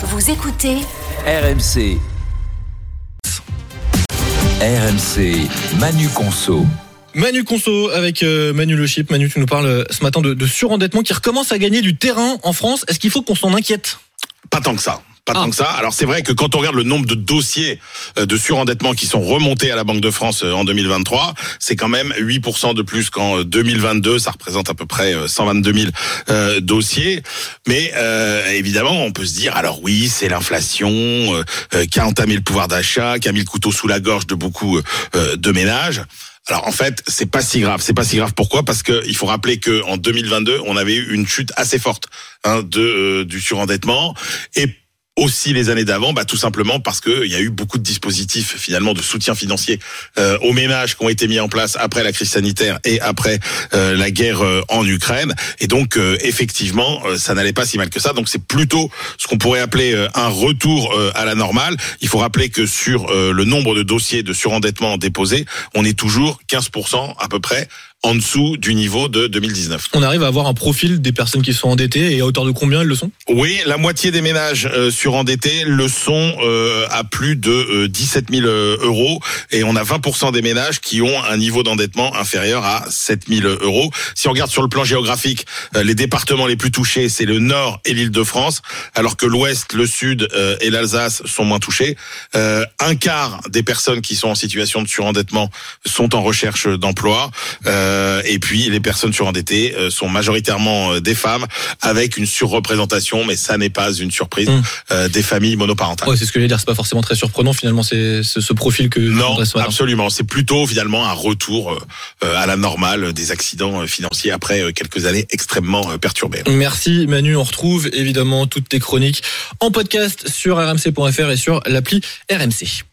Vous écoutez RMC. RMC, Manu Conso. Manu Conso avec euh, Manu Le Chip. Manu, tu nous parles euh, ce matin de, de surendettement qui recommence à gagner du terrain en France. Est-ce qu'il faut qu'on s'en inquiète? Pas tant que ça. Pas Ah. tant que ça. Alors c'est vrai que quand on regarde le nombre de dossiers euh, de surendettement qui sont remontés à la Banque de France euh, en 2023, c'est quand même 8% de plus qu'en euh, 2022. Ça représente à peu près euh, 122 000 euh, dossiers. Mais euh, évidemment, on peut se dire, alors oui, c'est l'inflation euh, euh, qui a entamé le pouvoir d'achat, qui a mis le couteau sous la gorge de beaucoup euh, de ménages. Alors en fait, c'est pas si grave. C'est pas si grave. Pourquoi? Parce que il faut rappeler que en 2022, on avait eu une chute assez forte hein, de euh, du surendettement et aussi les années d'avant, bah, tout simplement parce que il y a eu beaucoup de dispositifs finalement de soutien financier euh, aux ménages qui ont été mis en place après la crise sanitaire et après euh, la guerre euh, en Ukraine. Et donc euh, effectivement, euh, ça n'allait pas si mal que ça. Donc c'est plutôt ce qu'on pourrait appeler euh, un retour à la normale. Il faut rappeler que sur le nombre de dossiers de surendettement déposés, on est toujours 15% à peu près en dessous du niveau de 2019. On arrive à avoir un profil des personnes qui sont endettées et à hauteur de combien elles le sont? Oui, la moitié des ménages euh, surendettés le sont euh, à plus de euh, 17 000 euros et on a 20% des ménages qui ont un niveau d'endettement inférieur à 7 000 euros. Si on regarde sur le plan géographique, euh, les départements les plus touchés, c'est le Nord et l'Île-de-France, alors que l'Ouest, le Sud euh, et l'Alsace sont moins touchés. Euh, un quart des personnes qui sont en situation de surendettement sont en recherche d'emploi. Euh, et puis les personnes surendettées euh, sont majoritairement euh, des femmes avec une surreprésentation, mais ça n'est pas une surprise, euh, des familles monoparentales. Ouais, c'est ce que j'allais dire. C'est pas forcément très surprenant finalement. C'est ce profil que Non, absolument. C'est plutôt finalement un retour euh, euh, à la normale des accidents euh, financiers après euh, quelques années extrêmement euh, perturbées. Merci Manu. On retrouve évidemment toutes tes chroniques en podcast sur rmc.fr et sur l'appli RMC.